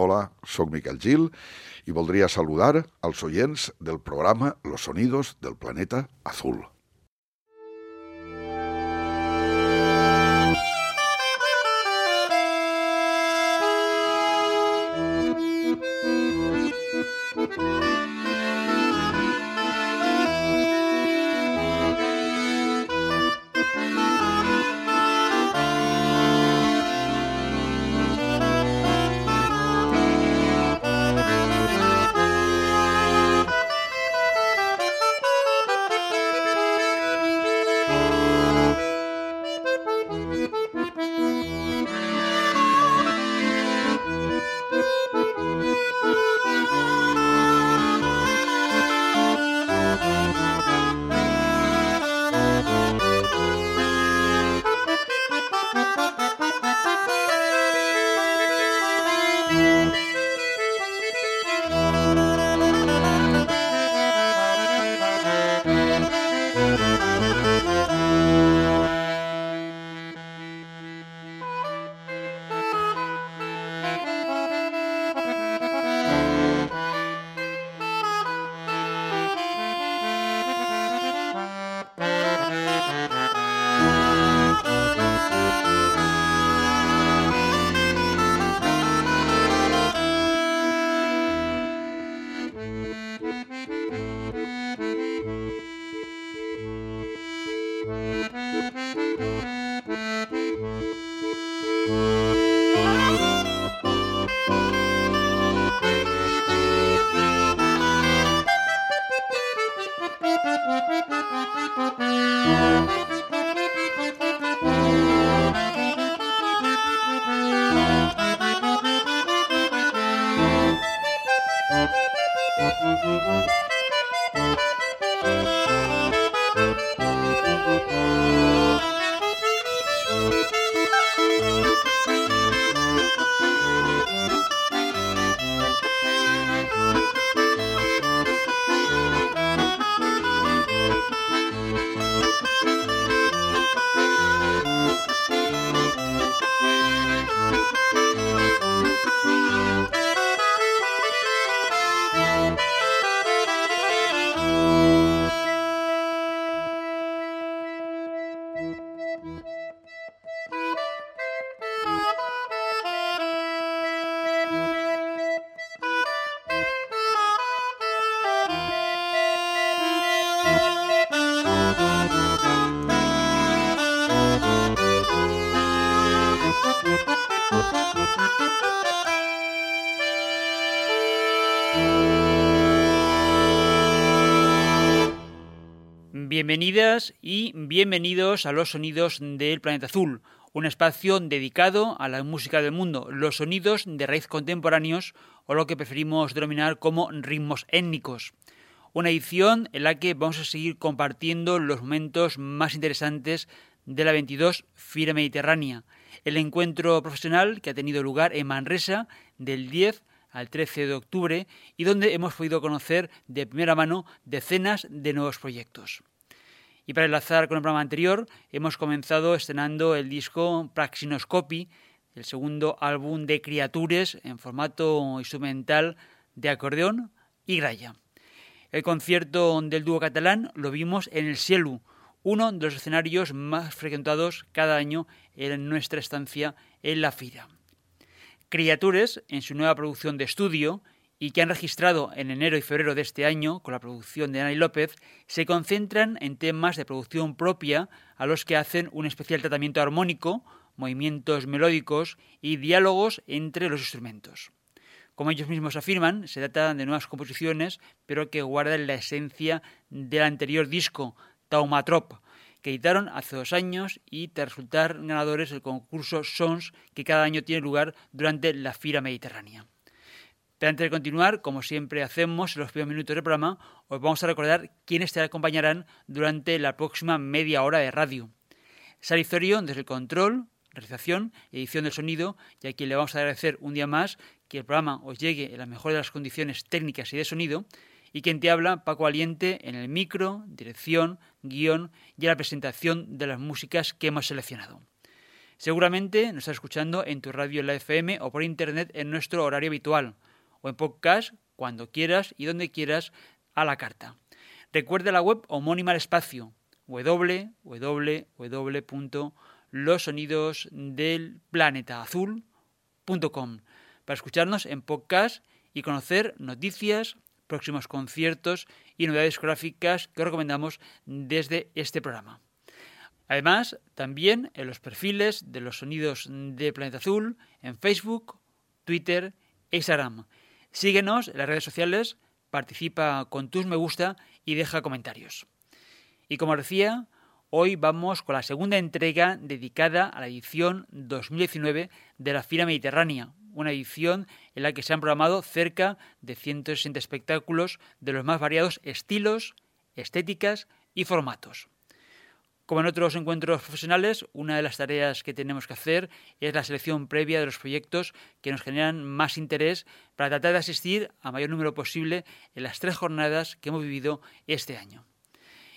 Hola, soy Miquel Gil y voldria saludar als oients del programa Los Sonidos del Planeta Azul. Bienvenidas y bienvenidos a los sonidos del planeta azul, un espacio dedicado a la música del mundo, los sonidos de raíz contemporáneos o lo que preferimos denominar como ritmos étnicos. Una edición en la que vamos a seguir compartiendo los momentos más interesantes de la 22 Fira Mediterránea, el encuentro profesional que ha tenido lugar en Manresa del 10 al 13 de octubre y donde hemos podido conocer de primera mano decenas de nuevos proyectos. Y para enlazar con el programa anterior, hemos comenzado estrenando el disco Praxinoscopy, el segundo álbum de Criatures en formato instrumental de acordeón y gralla. El concierto del dúo catalán lo vimos en el Cielu, uno de los escenarios más frecuentados cada año en nuestra estancia en la FIRA. Criatures, en su nueva producción de estudio, y que han registrado en enero y febrero de este año con la producción de Ana López, se concentran en temas de producción propia a los que hacen un especial tratamiento armónico, movimientos melódicos y diálogos entre los instrumentos. Como ellos mismos afirman, se trata de nuevas composiciones, pero que guardan la esencia del anterior disco, Taumatrop, que editaron hace dos años y te resultar ganadores del concurso Sons que cada año tiene lugar durante la Fira Mediterránea. Pero antes de continuar, como siempre hacemos en los primeros minutos del programa, os vamos a recordar quiénes te acompañarán durante la próxima media hora de radio. Sarizorio desde el control, realización y edición del sonido, y a quien le vamos a agradecer un día más que el programa os llegue en la mejor de las condiciones técnicas y de sonido, y quien te habla, Paco Aliente, en el micro, dirección, guion y la presentación de las músicas que hemos seleccionado. Seguramente nos estás escuchando en tu radio en la FM o por internet en nuestro horario habitual o en podcast cuando quieras y donde quieras a la carta. Recuerda la web homónima al espacio www.losonidosdelplanetaazul.com para escucharnos en podcast y conocer noticias, próximos conciertos y novedades gráficas que os recomendamos desde este programa. Además, también en los perfiles de los sonidos de Planeta Azul, en Facebook, Twitter e Instagram. Síguenos en las redes sociales, participa con tus me gusta y deja comentarios. Y como decía, hoy vamos con la segunda entrega dedicada a la edición 2019 de la Fira Mediterránea, una edición en la que se han programado cerca de 160 espectáculos de los más variados estilos, estéticas y formatos. Como en otros encuentros profesionales, una de las tareas que tenemos que hacer es la selección previa de los proyectos que nos generan más interés para tratar de asistir a mayor número posible en las tres jornadas que hemos vivido este año.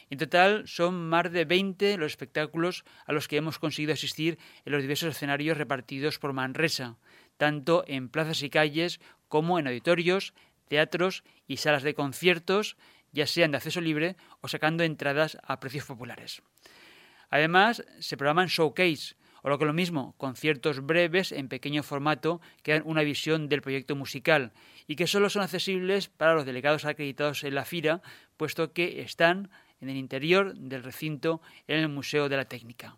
En total son más de 20 los espectáculos a los que hemos conseguido asistir en los diversos escenarios repartidos por Manresa, tanto en plazas y calles como en auditorios, teatros y salas de conciertos, ya sean de acceso libre o sacando entradas a precios populares. Además, se programan showcase, o lo que es lo mismo, conciertos breves en pequeño formato que dan una visión del proyecto musical y que solo son accesibles para los delegados acreditados en la FIRA, puesto que están en el interior del recinto en el Museo de la Técnica.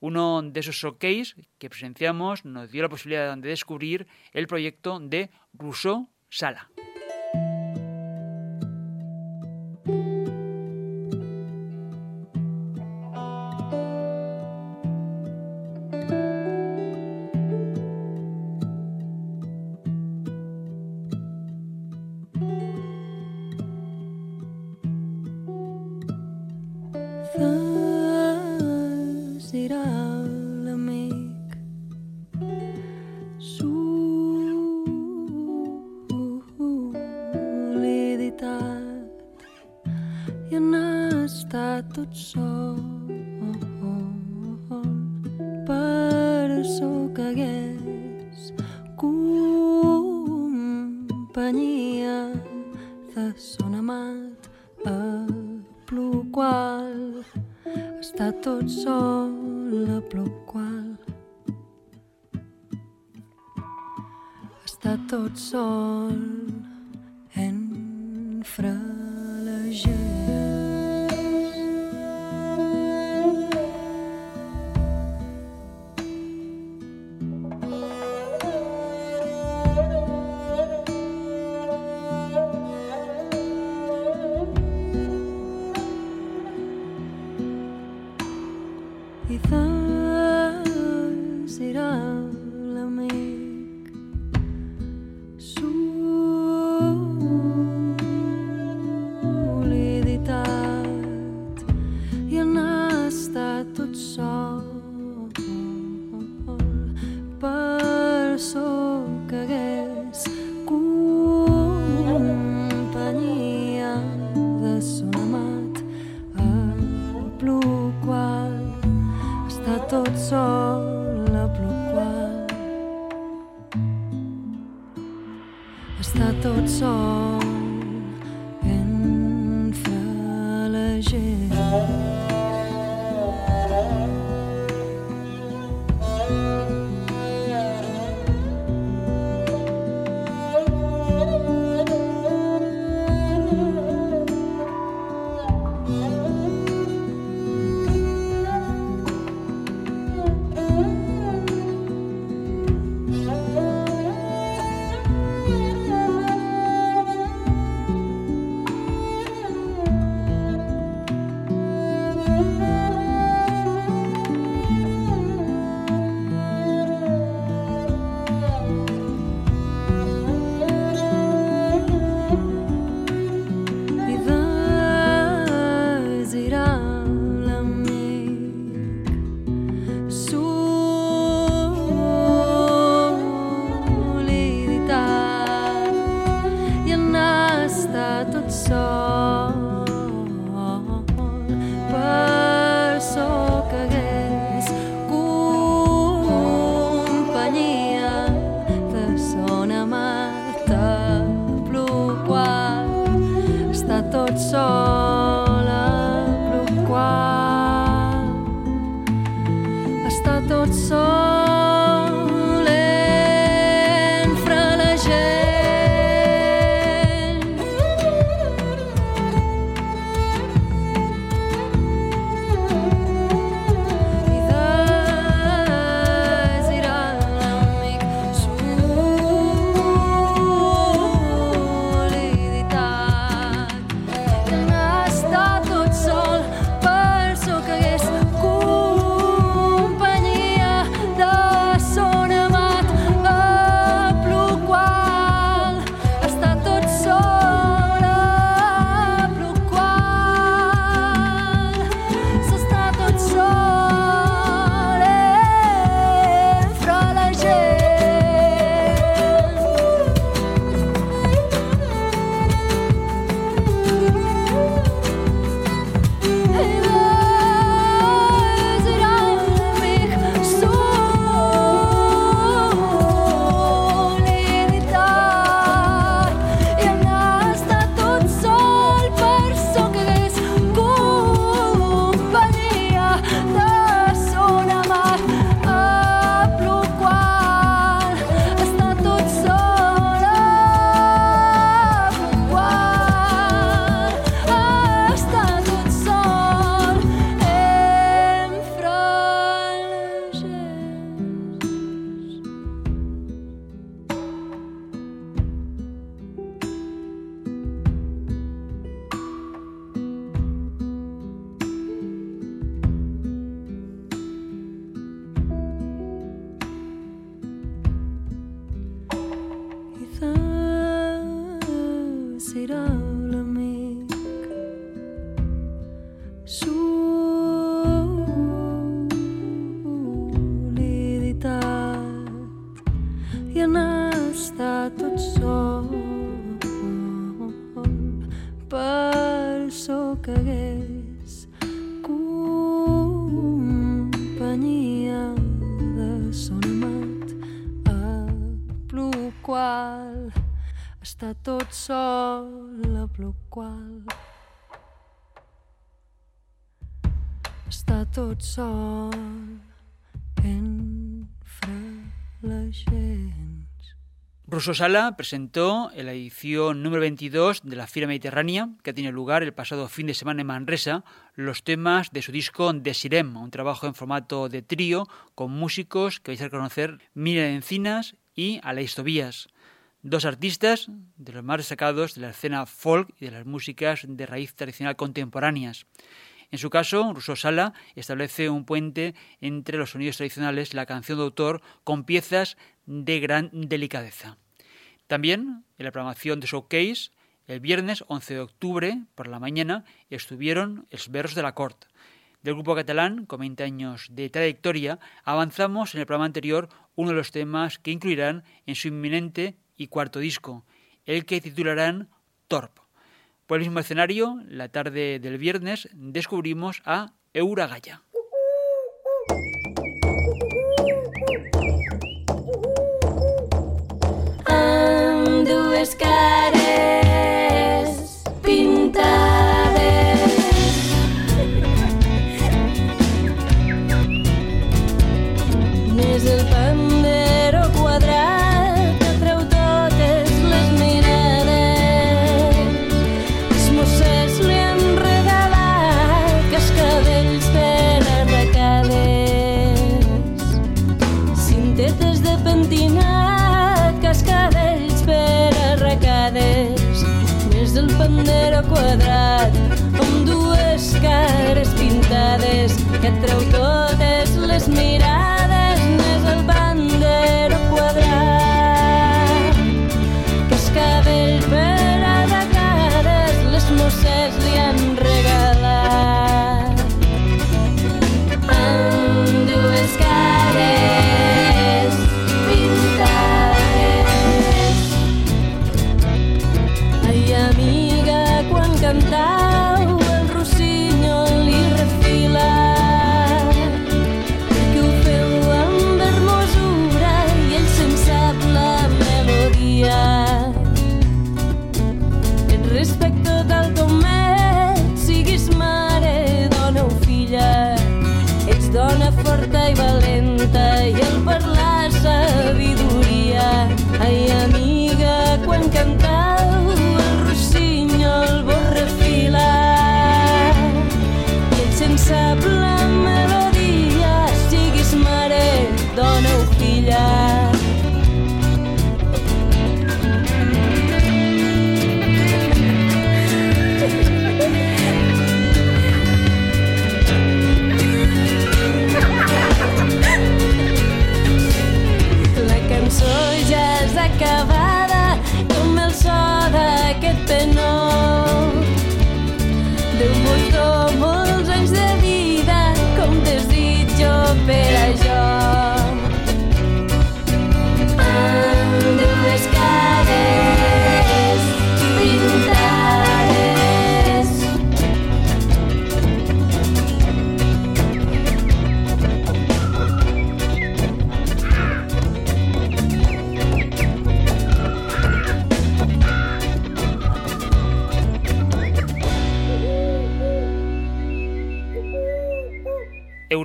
Uno de esos showcase que presenciamos nos dio la posibilidad de descubrir el proyecto de Rousseau Sala. companyia de son amat a Ploqual. Està tot sol a Ploqual. Està tot sol Russo Sala presentó en la edición número 22 de la Fira Mediterránea, que tiene lugar el pasado fin de semana en Manresa, los temas de su disco Desirem, un trabajo en formato de trío con músicos que vais a conocer Miriam Encinas y Aleix Tobías, dos artistas de los más destacados de la escena folk y de las músicas de raíz tradicional contemporáneas. En su caso, Russo Sala establece un puente entre los sonidos tradicionales, la canción de autor, con piezas de gran delicadeza. También en la programación de Showcase, el viernes 11 de octubre, por la mañana, estuvieron Berros de la Corte. Del grupo catalán, con 20 años de trayectoria, avanzamos en el programa anterior uno de los temas que incluirán en su inminente y cuarto disco, el que titularán Torp. Por el mismo escenario, la tarde del viernes, descubrimos a les cares pintades. Més el pan Euragaya.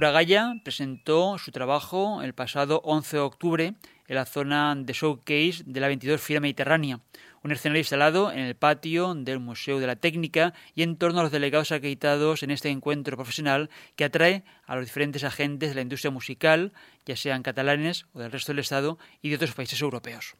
Uragaya presentó su trabajo el pasado 11 de octubre en la zona de showcase de la 22 Fila Mediterránea, un escenario instalado en el patio del Museo de la Técnica y en torno a los delegados acreditados en este encuentro profesional que atrae a los diferentes agentes de la industria musical, ya sean catalanes o del resto del Estado y de otros países europeos.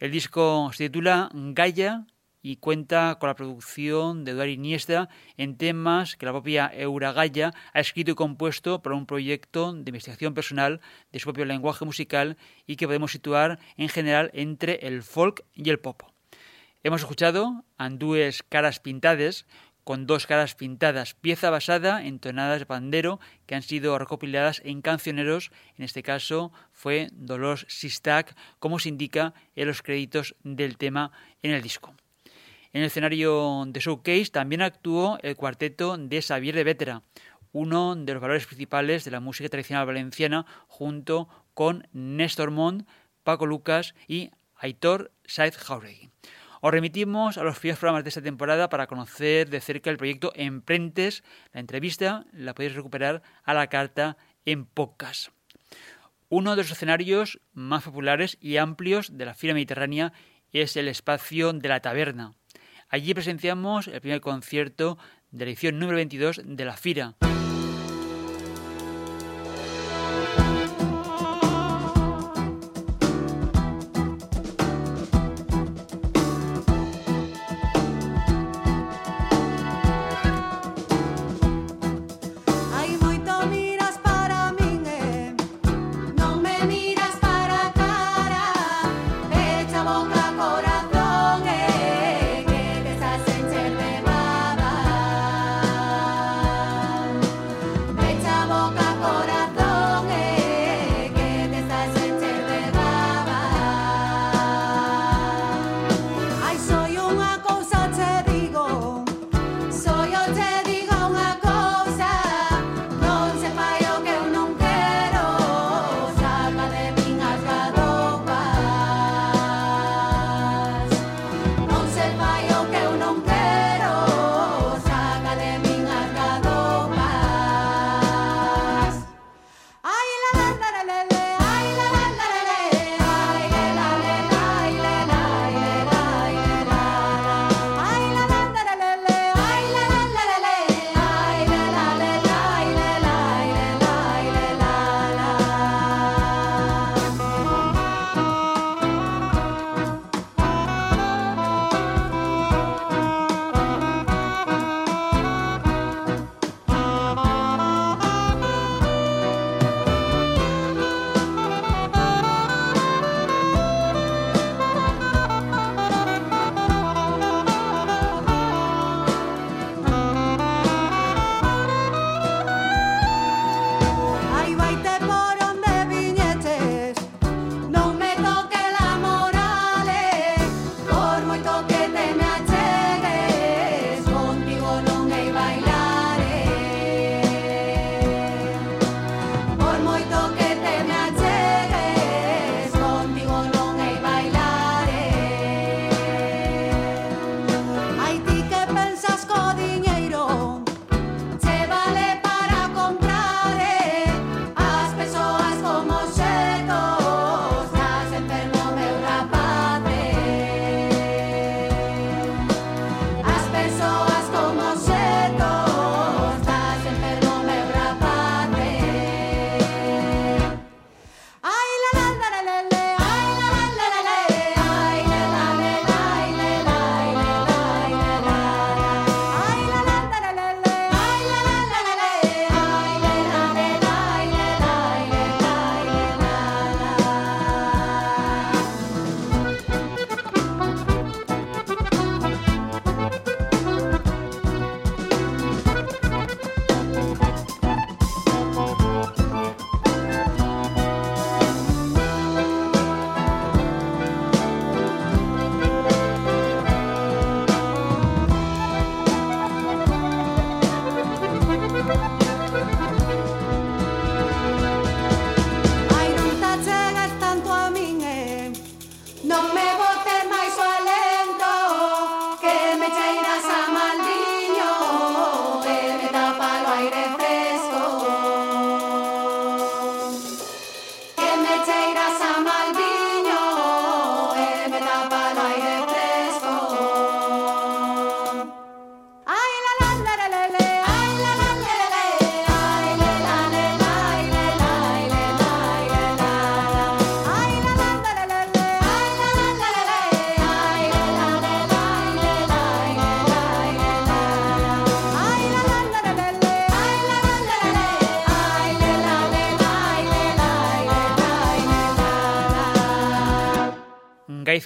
El disco se titula Gaia y cuenta con la producción de Eduardo Iniesta en temas que la propia Euragaya ha escrito y compuesto para un proyecto de investigación personal de su propio lenguaje musical y que podemos situar en general entre el folk y el pop. Hemos escuchado Andúes Caras Pintades, con dos caras pintadas, pieza basada en tonadas de pandero que han sido recopiladas en cancioneros, en este caso fue Dolores Sistac, como se indica en los créditos del tema en el disco. En el escenario de Showcase también actuó el cuarteto de Xavier de Vétera, uno de los valores principales de la música tradicional valenciana, junto con Néstor Mont, Paco Lucas y Aitor Saez Jauregui. Os remitimos a los primeros programas de esta temporada para conocer de cerca el proyecto Emprentes. La entrevista la podéis recuperar a la carta en podcast. Uno de los escenarios más populares y amplios de la fila mediterránea es el espacio de la taberna. Allí presenciamos el primer concierto de la edición número 22 de la FIRA.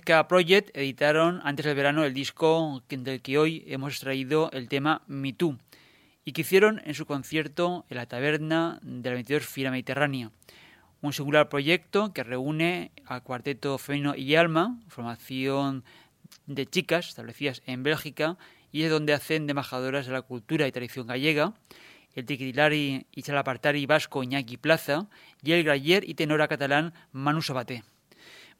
Project editaron antes del verano el disco del que hoy hemos extraído el tema Me Too y que hicieron en su concierto en la taberna de la 22 Fila Mediterránea. Un singular proyecto que reúne al cuarteto femenino y alma, formación de chicas establecidas en Bélgica y es donde hacen embajadoras de la cultura y tradición gallega, el tiquitilari y chalapartari vasco Iñaki Plaza y el grayer y tenora catalán Manu Sabaté.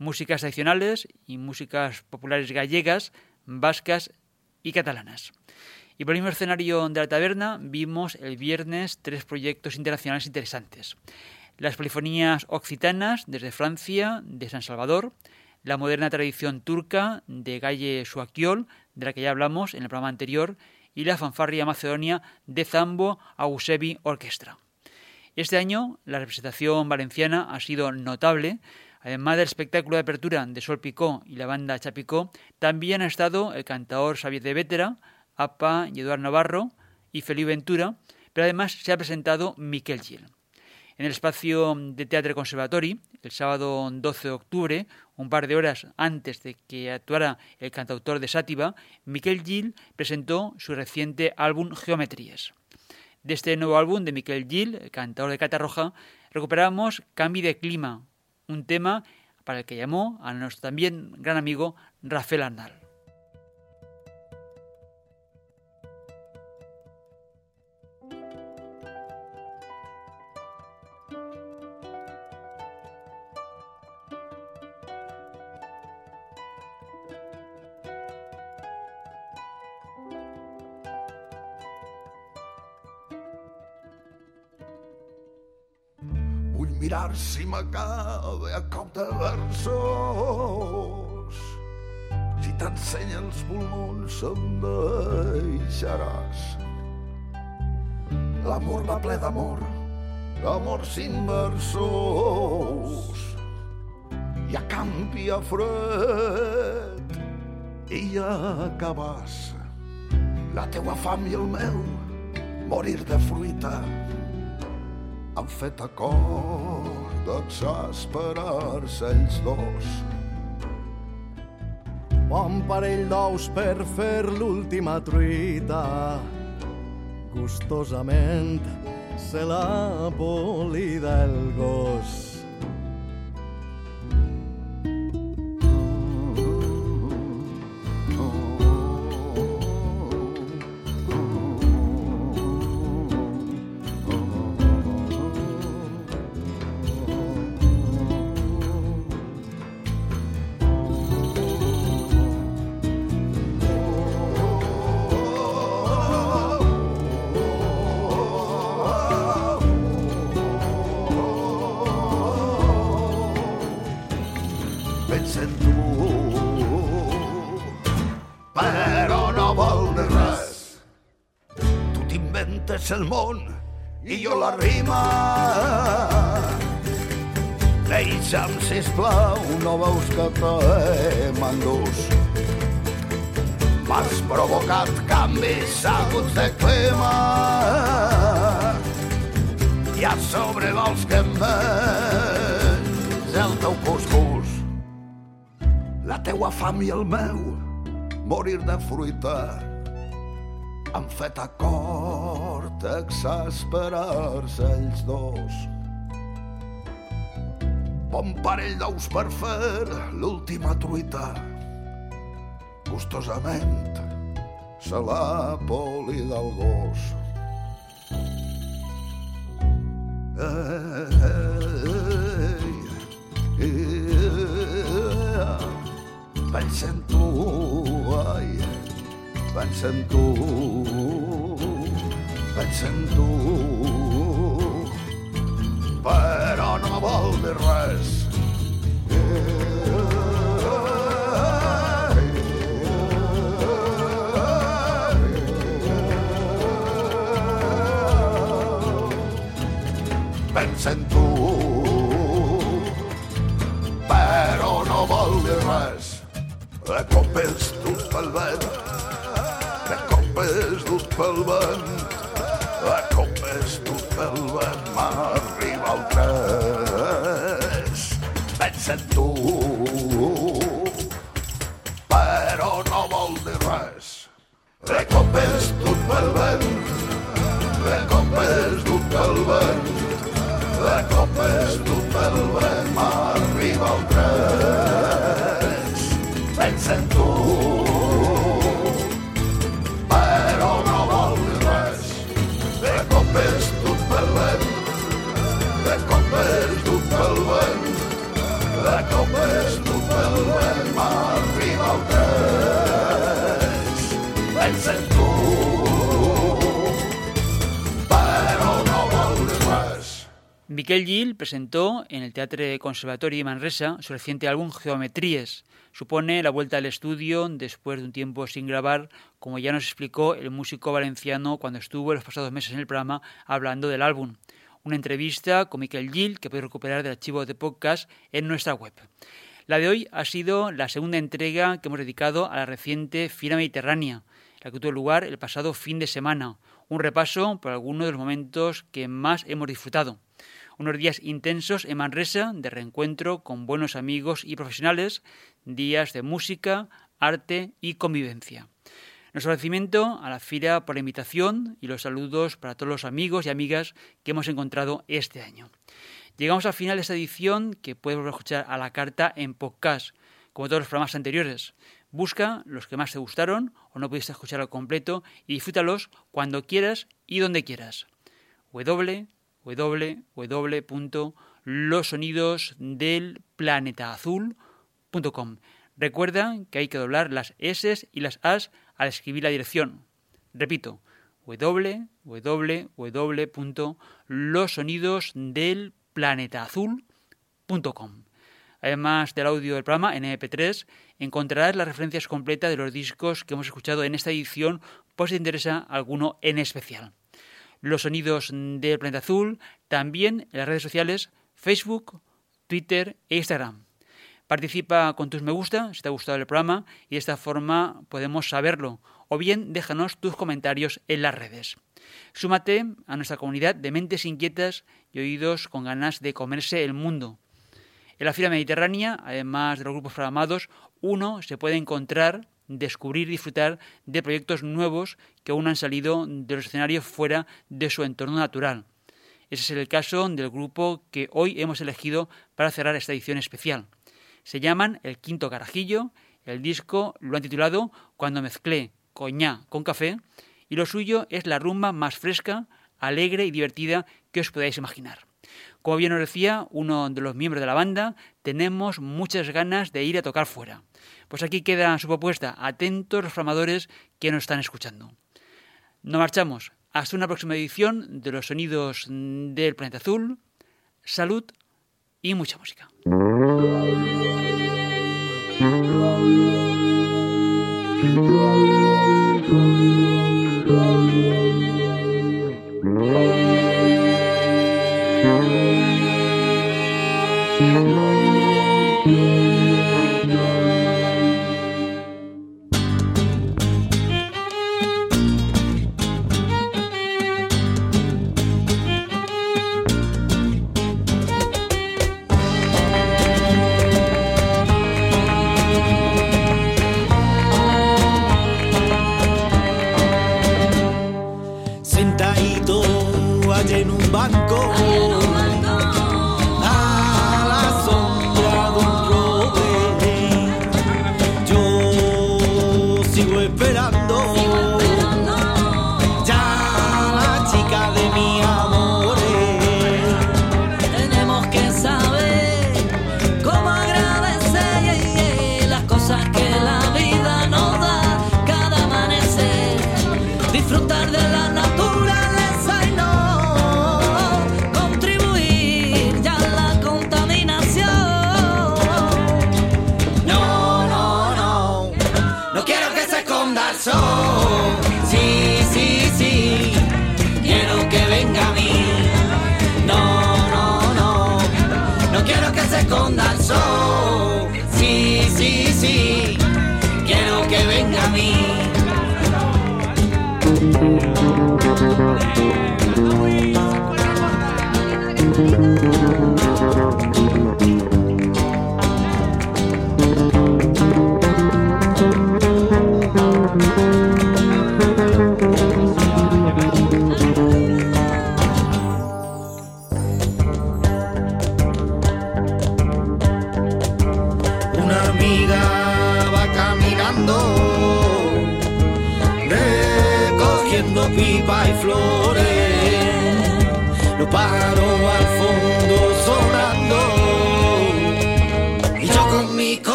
Músicas tradicionales y músicas populares gallegas, vascas y catalanas. Y por el mismo escenario de la taberna vimos el viernes tres proyectos internacionales interesantes. Las polifonías occitanas desde Francia, de San Salvador, la moderna tradición turca de Galle Suaquiol, de la que ya hablamos en el programa anterior, y la fanfarria macedonia de Zambo Ausebi Orquestra. Este año la representación valenciana ha sido notable. Además del espectáculo de apertura de Sol Picó y la banda Chapicó, también ha estado el cantador Xavier de Vétera, APA y Eduardo Navarro y Felipe Ventura, pero además se ha presentado Miquel Gil. En el espacio de Teatro Conservatori, el sábado 12 de octubre, un par de horas antes de que actuara el cantautor de Sátiva, Miquel Gil presentó su reciente álbum Geometrías. De este nuevo álbum de Miquel Gil, el cantador de Catarroja, recuperamos Cambio de Clima, un tema para el que llamó a nuestro también gran amigo Rafael Arnal. mirar si a cop de versos. Si t'ensenya els pulmons em deixaràs. L'amor va ple d'amor, d'amor sin versos. I a canvi a fred i a cabàs. La teua fam i el meu morir de fruita han fet acord d'exasperar-se ells dos. Bon parell d'ous per fer l'última truita. Gustosament se l'ha polida el gos. No veus que t'hem endús. M'has provocat canvis sabuts de clima i a sobre vols que em menys el teu cuscús. La teua fam i el meu morir de fruita han fet acord exasperar-se ells dos. Bon parell d'ous per fer l'última truita. Gustosament se la poli del gos. Ei, ei, ei, pensa en tu, ai, pensa en tu, pensa en tu, però no vol dir res. Pensa en tu, però no vol dir res. A copes dut pel vent, a copes dut pel vent, a copes dut salvat m'arriba el tres. Pensa en tu, però no vol dir res. De cop és tot pel vent, de cop és tot pel vent, de cop és tot pel vent, mar. Miquel Gil presentó en el Teatre Conservatorio de Manresa su reciente álbum Geometrías. Supone la vuelta al estudio después de un tiempo sin grabar, como ya nos explicó el músico valenciano cuando estuvo los pasados meses en el programa hablando del álbum. Una entrevista con Miquel Gil que podéis recuperar del archivo de podcast en nuestra web. La de hoy ha sido la segunda entrega que hemos dedicado a la reciente Fira Mediterránea, la que tuvo lugar el pasado fin de semana. Un repaso por algunos de los momentos que más hemos disfrutado unos días intensos en Manresa de reencuentro con buenos amigos y profesionales, días de música, arte y convivencia. Nuestro agradecimiento a la FIRA por la invitación y los saludos para todos los amigos y amigas que hemos encontrado este año. Llegamos al final de esta edición que puedes a escuchar a la carta en podcast, como todos los programas anteriores. Busca los que más te gustaron o no pudiste escuchar al completo y disfrútalos cuando quieras y donde quieras. W www.losonidosdelplanetaazul.com. Recuerda que hay que doblar las S y las As al escribir la dirección. Repito, www.losonidosdelplanetaazul.com. Además del audio del programa en MP3, encontrarás las referencias completas de los discos que hemos escuchado en esta edición por si te interesa alguno en especial los sonidos del planeta azul, también en las redes sociales Facebook, Twitter e Instagram. Participa con tus me gusta si te ha gustado el programa y de esta forma podemos saberlo. O bien déjanos tus comentarios en las redes. Súmate a nuestra comunidad de mentes inquietas y oídos con ganas de comerse el mundo. En la fila mediterránea, además de los grupos programados, uno se puede encontrar descubrir y disfrutar de proyectos nuevos que aún han salido de los escenarios fuera de su entorno natural. Ese es el caso del grupo que hoy hemos elegido para cerrar esta edición especial. Se llaman El Quinto Carajillo, el disco lo han titulado Cuando mezclé coñá con café y lo suyo es la rumba más fresca, alegre y divertida que os podáis imaginar. Como bien nos decía uno de los miembros de la banda, tenemos muchas ganas de ir a tocar fuera. Pues aquí queda su propuesta. Atentos los formadores que nos están escuchando. No marchamos. Hasta una próxima edición de los sonidos del planeta azul. Salud y mucha música.